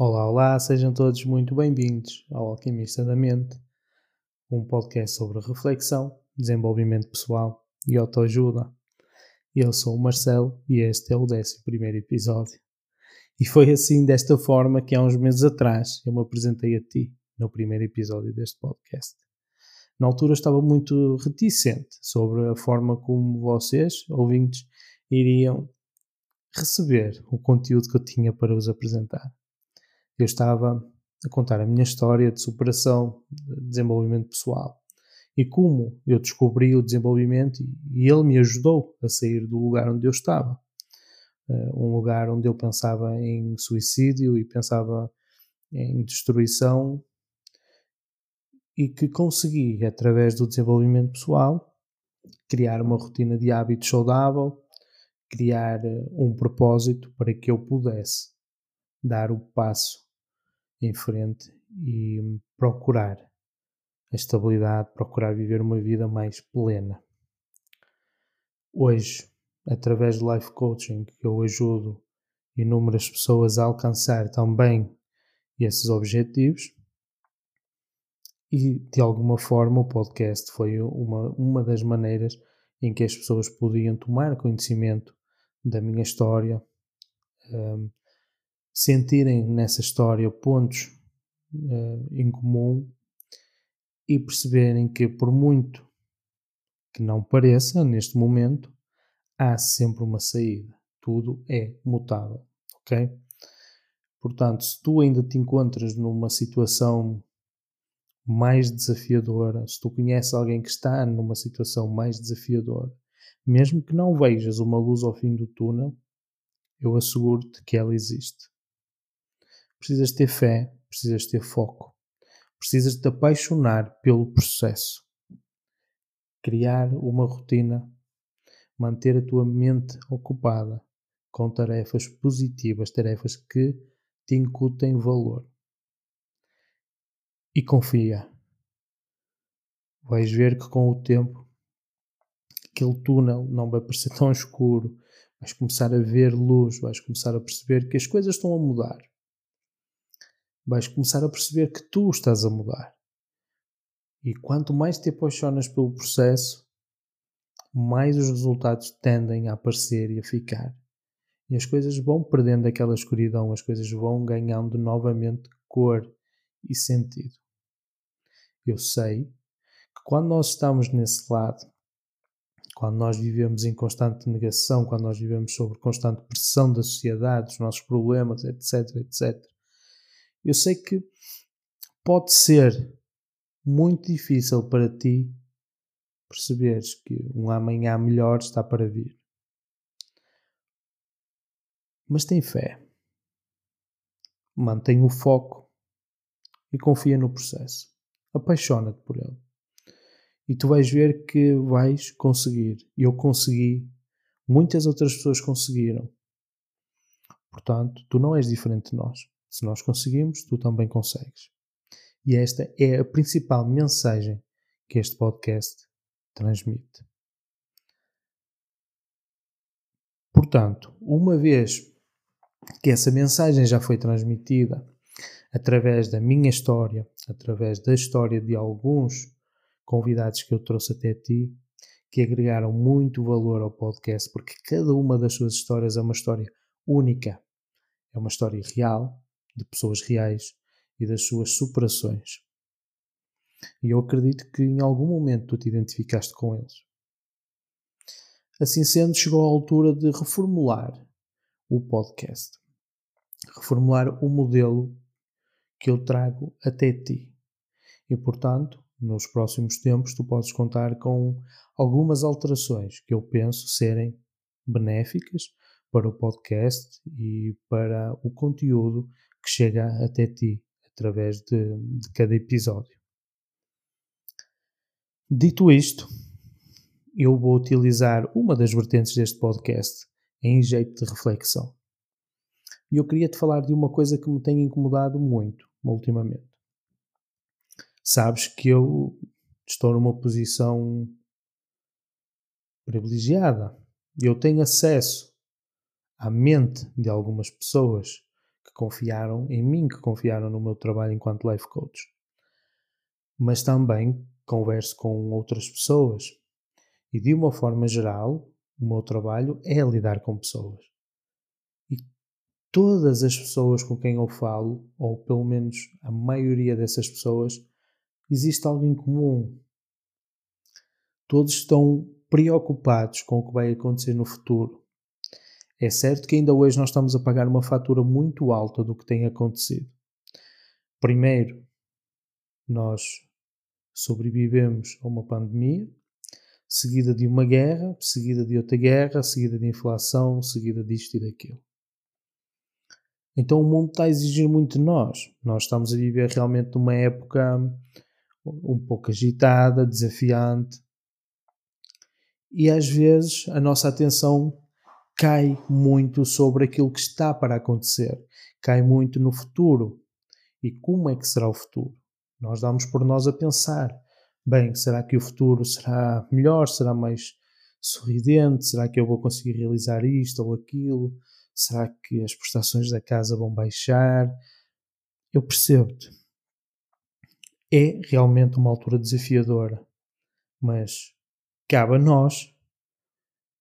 Olá, olá, sejam todos muito bem-vindos ao Alquimista da Mente, um podcast sobre reflexão, desenvolvimento pessoal e autoajuda. Eu sou o Marcelo e este é o 11 episódio. E foi assim, desta forma, que há uns meses atrás eu me apresentei a ti no primeiro episódio deste podcast. Na altura estava muito reticente sobre a forma como vocês, ouvintes, iriam receber o conteúdo que eu tinha para vos apresentar eu estava a contar a minha história de superação, de desenvolvimento pessoal. E como eu descobri o desenvolvimento e ele me ajudou a sair do lugar onde eu estava. Uh, um lugar onde eu pensava em suicídio e pensava em destruição e que consegui, através do desenvolvimento pessoal, criar uma rotina de hábitos saudável, criar eh, um propósito para que eu pudesse dar o passo em frente e procurar a estabilidade, procurar viver uma vida mais plena. Hoje, através do life coaching, eu ajudo inúmeras pessoas a alcançar também esses objetivos e de alguma forma o podcast foi uma, uma das maneiras em que as pessoas podiam tomar conhecimento da minha história, um, sentirem nessa história pontos uh, em comum e perceberem que, por muito que não pareça neste momento, há sempre uma saída. Tudo é mutável, ok? Portanto, se tu ainda te encontras numa situação mais desafiadora, se tu conheces alguém que está numa situação mais desafiadora, mesmo que não vejas uma luz ao fim do túnel, eu asseguro-te que ela existe. Precisas ter fé, precisas ter foco, precisas te apaixonar pelo processo, criar uma rotina, manter a tua mente ocupada com tarefas positivas, tarefas que te incutem valor. E confia. Vais ver que com o tempo aquele túnel não vai parecer tão escuro. Vais começar a ver luz, vais começar a perceber que as coisas estão a mudar vais começar a perceber que tu estás a mudar. E quanto mais te apaixonas pelo processo, mais os resultados tendem a aparecer e a ficar. E as coisas vão perdendo aquela escuridão, as coisas vão ganhando novamente cor e sentido. Eu sei que quando nós estamos nesse lado, quando nós vivemos em constante negação, quando nós vivemos sob constante pressão da sociedade, dos nossos problemas, etc., etc., eu sei que pode ser muito difícil para ti perceberes que um amanhã melhor está para vir. Mas tem fé. Mantém o foco e confia no processo. Apaixona-te por ele. E tu vais ver que vais conseguir. Eu consegui. Muitas outras pessoas conseguiram. Portanto, tu não és diferente de nós. Se nós conseguimos, tu também consegues. E esta é a principal mensagem que este podcast transmite. Portanto, uma vez que essa mensagem já foi transmitida através da minha história, através da história de alguns convidados que eu trouxe até ti, que agregaram muito valor ao podcast, porque cada uma das suas histórias é uma história única, é uma história real, de pessoas reais e das suas superações. E eu acredito que em algum momento tu te identificaste com eles. Assim sendo, chegou a altura de reformular o podcast. Reformular o modelo que eu trago até ti. E, portanto, nos próximos tempos tu podes contar com algumas alterações que eu penso serem benéficas para o podcast e para o conteúdo que chega até ti através de, de cada episódio. Dito isto, eu vou utilizar uma das vertentes deste podcast em jeito de reflexão. E eu queria te falar de uma coisa que me tem incomodado muito ultimamente. Sabes que eu estou numa posição privilegiada. Eu tenho acesso à mente de algumas pessoas confiaram em mim, que confiaram no meu trabalho enquanto life coach. Mas também converso com outras pessoas. E de uma forma geral, o meu trabalho é lidar com pessoas. E todas as pessoas com quem eu falo, ou pelo menos a maioria dessas pessoas, existe algo em comum. Todos estão preocupados com o que vai acontecer no futuro. É certo que ainda hoje nós estamos a pagar uma fatura muito alta do que tem acontecido. Primeiro, nós sobrevivemos a uma pandemia, seguida de uma guerra, seguida de outra guerra, seguida de inflação, seguida disto e daquilo. Então o mundo está a exigir muito de nós. Nós estamos a viver realmente numa época um pouco agitada, desafiante, e às vezes a nossa atenção cai muito sobre aquilo que está para acontecer, cai muito no futuro. E como é que será o futuro? Nós damos por nós a pensar: bem, será que o futuro será melhor? Será mais sorridente? Será que eu vou conseguir realizar isto ou aquilo? Será que as prestações da casa vão baixar? Eu percebo-te. É realmente uma altura desafiadora, mas cabe a nós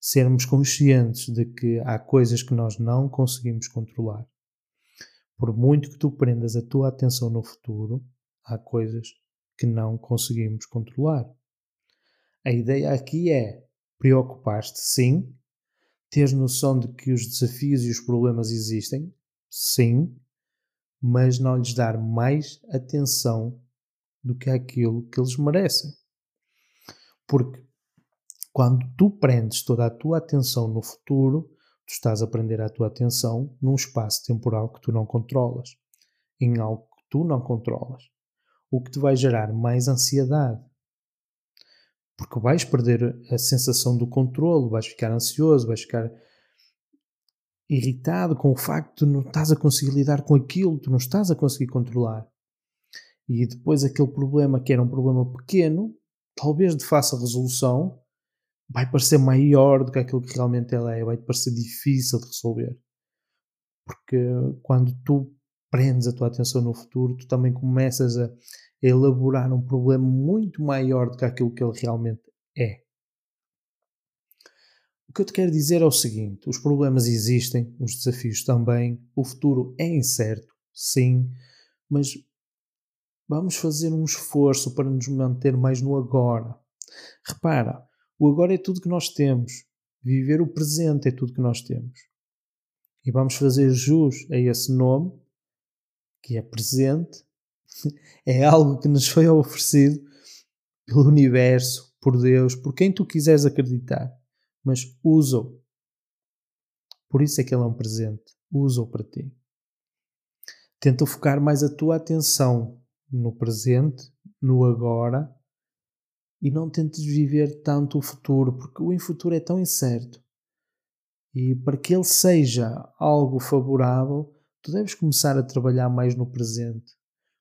sermos conscientes de que há coisas que nós não conseguimos controlar. Por muito que tu prendas a tua atenção no futuro, há coisas que não conseguimos controlar. A ideia aqui é preocupar-te, sim, ter noção de que os desafios e os problemas existem, sim, mas não lhes dar mais atenção do que aquilo que eles merecem. Porque quando tu prendes toda a tua atenção no futuro, tu estás a prender a tua atenção num espaço temporal que tu não controlas, em algo que tu não controlas, o que te vai gerar mais ansiedade. Porque vais perder a sensação do controle, vais ficar ansioso, vais ficar irritado com o facto de não estás a conseguir lidar com aquilo, tu não estás a conseguir controlar. E depois aquele problema que era um problema pequeno, talvez de fácil resolução, vai parecer maior do que aquilo que realmente ela é, vai parecer difícil de resolver. Porque quando tu prendes a tua atenção no futuro, tu também começas a elaborar um problema muito maior do que aquilo que ele realmente é. O que eu te quero dizer é o seguinte: os problemas existem, os desafios também, o futuro é incerto, sim, mas vamos fazer um esforço para nos manter mais no agora. Repara, o agora é tudo que nós temos. Viver o presente é tudo que nós temos. E vamos fazer jus a esse nome, que é presente, é algo que nos foi oferecido pelo universo, por Deus, por quem tu quiseres acreditar. Mas usa-o. Por isso é que ele é um presente. Usa-o para ti. Tenta focar mais a tua atenção no presente, no agora e não tentes viver tanto o futuro, porque o futuro é tão incerto. E para que ele seja algo favorável, tu deves começar a trabalhar mais no presente,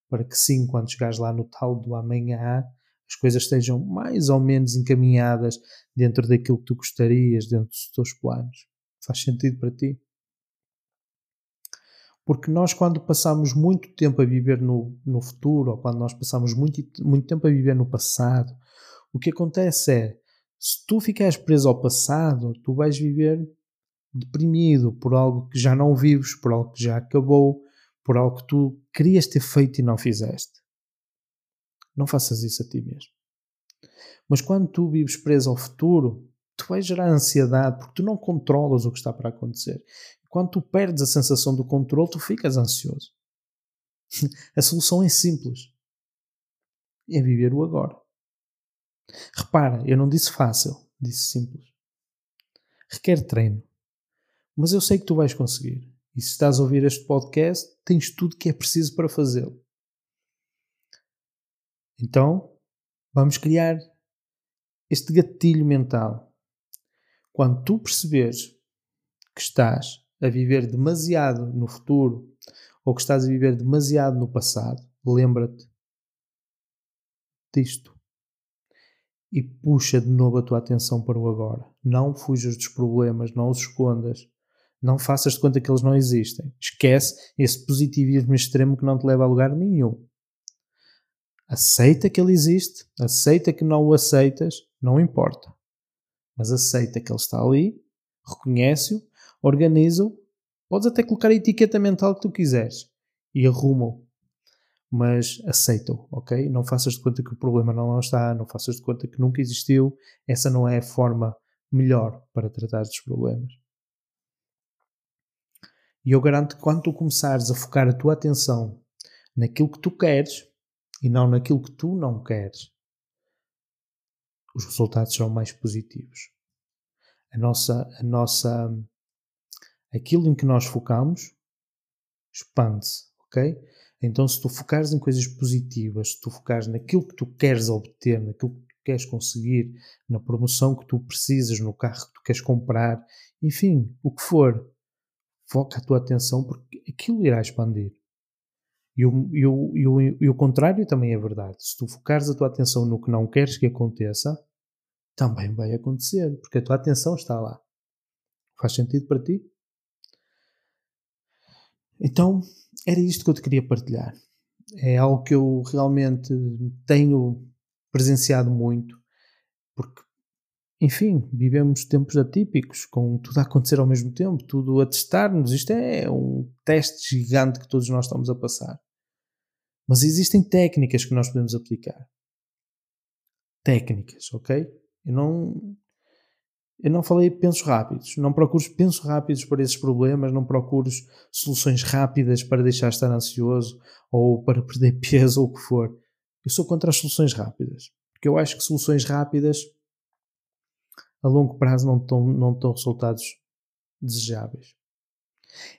para que sim, quando chegares lá no tal do amanhã, as coisas estejam mais ou menos encaminhadas dentro daquilo que tu gostarias, dentro dos teus planos. Faz sentido para ti? Porque nós, quando passamos muito tempo a viver no, no futuro, ou quando nós passamos muito, muito tempo a viver no passado, o que acontece é, se tu ficares preso ao passado, tu vais viver deprimido por algo que já não vives, por algo que já acabou, por algo que tu querias ter feito e não fizeste. Não faças isso a ti mesmo. Mas quando tu vives preso ao futuro, tu vais gerar ansiedade porque tu não controlas o que está para acontecer. Quando tu perdes a sensação do controle, tu ficas ansioso. a solução é simples. É viver o agora. Repara, eu não disse fácil, disse simples. Requer treino. Mas eu sei que tu vais conseguir. E se estás a ouvir este podcast, tens tudo que é preciso para fazê-lo. Então, vamos criar este gatilho mental. Quando tu perceberes que estás a viver demasiado no futuro ou que estás a viver demasiado no passado, lembra-te disto e puxa de novo a tua atenção para o agora. Não fujas dos problemas, não os escondas. Não faças de conta que eles não existem. Esquece esse positivismo extremo que não te leva a lugar nenhum. Aceita que ele existe, aceita que não o aceitas, não importa. Mas aceita que ele está ali, reconhece-o, organiza-o, podes até colocar a etiqueta mental que tu quiseres e arruma-o. Mas aceita-o, ok? Não faças de conta que o problema não está, não faças de conta que nunca existiu. Essa não é a forma melhor para tratar dos problemas. E eu garanto que quando tu começares a focar a tua atenção naquilo que tu queres e não naquilo que tu não queres, os resultados serão mais positivos. A nossa, a nossa, aquilo em que nós focamos expande-se, ok? Então, se tu focares em coisas positivas, se tu focares naquilo que tu queres obter, naquilo que tu queres conseguir, na promoção que tu precisas, no carro que tu queres comprar, enfim, o que for, foca a tua atenção porque aquilo irá expandir. E o, e, o, e, o, e o contrário também é verdade. Se tu focares a tua atenção no que não queres que aconteça, também vai acontecer, porque a tua atenção está lá. Faz sentido para ti? Então, era isto que eu te queria partilhar. É algo que eu realmente tenho presenciado muito, porque enfim, vivemos tempos atípicos, com tudo a acontecer ao mesmo tempo, tudo a testar-nos. Isto é um teste gigante que todos nós estamos a passar. Mas existem técnicas que nós podemos aplicar. Técnicas, ok? Eu não, eu não falei pensos rápidos. Não procures pensos rápidos para esses problemas, não procures soluções rápidas para deixar de estar ansioso ou para perder peso ou o que for. Eu sou contra as soluções rápidas. Porque eu acho que soluções rápidas a longo prazo não estão, não estão resultados desejáveis.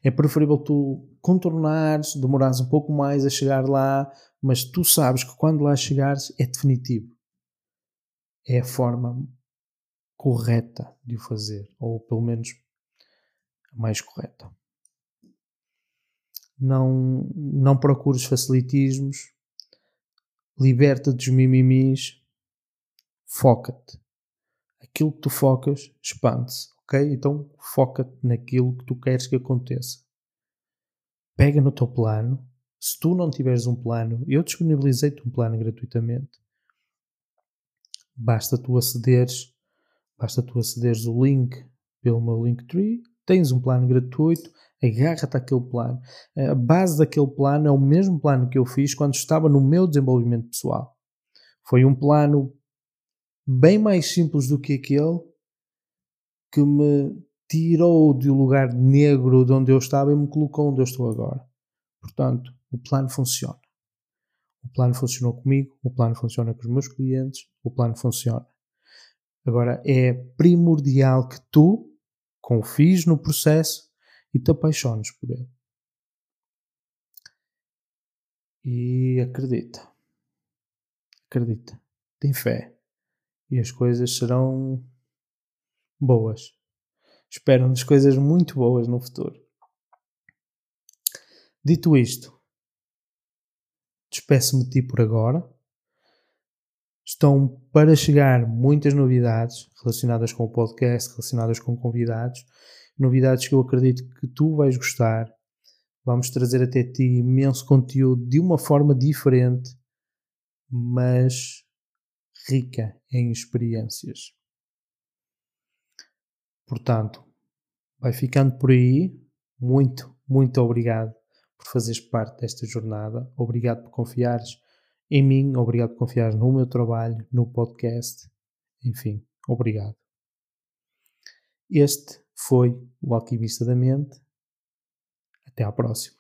É preferível tu contornares, demorares um pouco mais a chegar lá, mas tu sabes que quando lá chegares é definitivo. É a forma correta de o fazer, ou pelo menos a mais correta. Não, não procures facilitismos, liberta dos mimimis, foca-te aquilo que tu focas expande-se, ok? Então foca-te naquilo que tu queres que aconteça. Pega no teu plano. Se tu não tiveres um plano, eu disponibilizei-te um plano gratuitamente. Basta tu acederes, basta tu acederes o link pelo meu Linktree, tens um plano gratuito, agarra-te àquele plano. A base daquele plano é o mesmo plano que eu fiz quando estava no meu desenvolvimento pessoal. Foi um plano bem mais simples do que aquele que me tirou do lugar negro de onde eu estava e me colocou onde eu estou agora. Portanto, o plano funciona. O plano funcionou comigo, o plano funciona com os meus clientes, o plano funciona. Agora, é primordial que tu confies no processo e te apaixones por ele. E acredita. Acredita. Tem fé e as coisas serão boas. Esperam-nos coisas muito boas no futuro. Dito isto, despeço-me de ti por agora. Estão para chegar muitas novidades relacionadas com o podcast, relacionadas com convidados, novidades que eu acredito que tu vais gostar. Vamos trazer até ti imenso conteúdo de uma forma diferente, mas rica em experiências. Portanto, vai ficando por aí. Muito, muito obrigado por fazeres parte desta jornada. Obrigado por confiares em mim, obrigado por confiares no meu trabalho, no podcast. Enfim, obrigado. Este foi o Alquimista da Mente. Até à próxima.